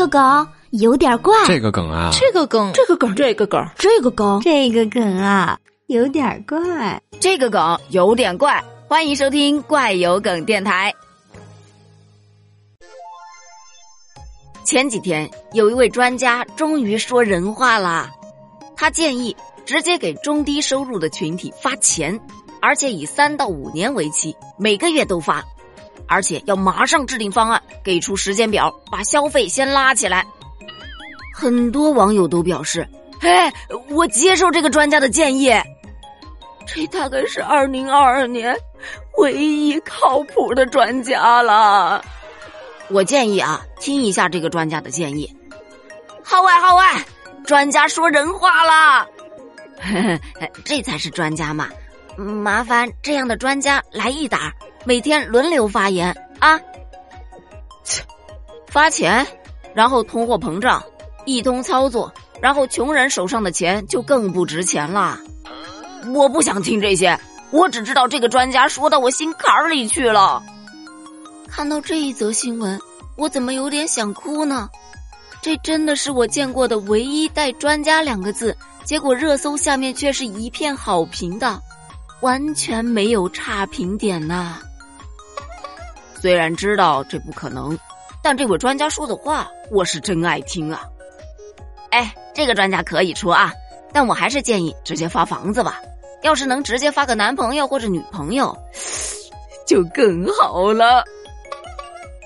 个梗有点怪，这个梗啊，这个梗，这个梗，这个梗，这个梗，这个梗啊，有点怪，这个梗有点怪。欢迎收听怪有梗电台。前几天，有一位专家终于说人话啦，他建议直接给中低收入的群体发钱，而且以三到五年为期，每个月都发，而且要马上制定方案，给出时间表，把消费先拉起来。很多网友都表示：“嘿，我接受这个专家的建议。”这大概是二零二二年唯一靠谱的专家了。我建议啊，听一下这个专家的建议。号外号外，专家说人话了，这才是专家嘛！麻烦这样的专家来一打，每天轮流发言啊。切，发钱，然后通货膨胀，一通操作，然后穷人手上的钱就更不值钱了。我不想听这些，我只知道这个专家说到我心坎儿里去了。看到这一则新闻，我怎么有点想哭呢？这真的是我见过的唯一带“专家”两个字，结果热搜下面却是一片好评的，完全没有差评点呐。虽然知道这不可能，但这位专家说的话我是真爱听啊！哎，这个专家可以出啊，但我还是建议直接发房子吧。要是能直接发个男朋友或者女朋友，就更好了。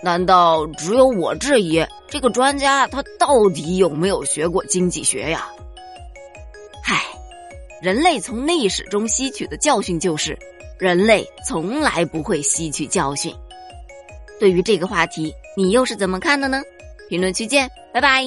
难道只有我质疑这个专家他到底有没有学过经济学呀？唉，人类从历史中吸取的教训就是，人类从来不会吸取教训。对于这个话题，你又是怎么看的呢？评论区见，拜拜。